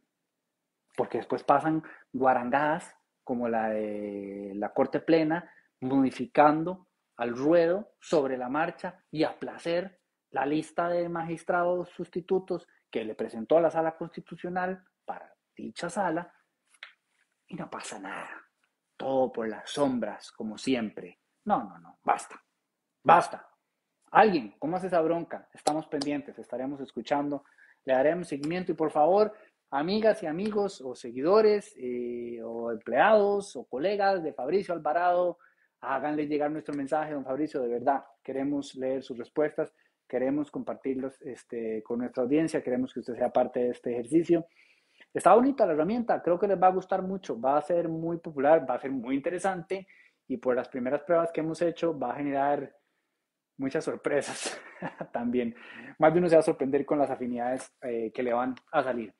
Porque después pasan guarangadas como la de la Corte Plena, modificando al ruedo sobre la marcha y a placer la lista de magistrados sustitutos que le presentó a la sala constitucional para dicha sala y no pasa nada. Todo por las sombras, como siempre. No, no, no, basta. Basta. Alguien, ¿cómo hace esa bronca? Estamos pendientes, estaremos escuchando, le daremos seguimiento y por favor, amigas y amigos o seguidores eh, o empleados o colegas de Fabricio Alvarado, háganle llegar nuestro mensaje, don Fabricio, de verdad, queremos leer sus respuestas, queremos compartirlos este, con nuestra audiencia, queremos que usted sea parte de este ejercicio. Está bonita la herramienta, creo que les va a gustar mucho, va a ser muy popular, va a ser muy interesante y por las primeras pruebas que hemos hecho va a generar muchas sorpresas también. Más de uno se va a sorprender con las afinidades eh, que le van a salir.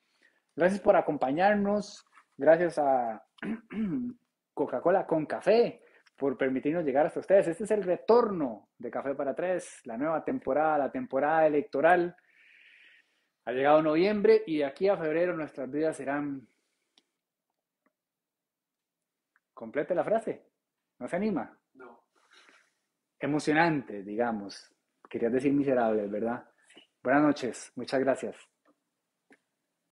Gracias por acompañarnos, gracias a Coca-Cola con café por permitirnos llegar hasta ustedes. Este es el retorno de Café para Tres, la nueva temporada, la temporada electoral. Ha llegado noviembre y de aquí a febrero nuestras vidas serán... Complete la frase. ¿No se anima? No. Emocionante, digamos. Querías decir miserable, ¿verdad? Buenas noches. Muchas gracias.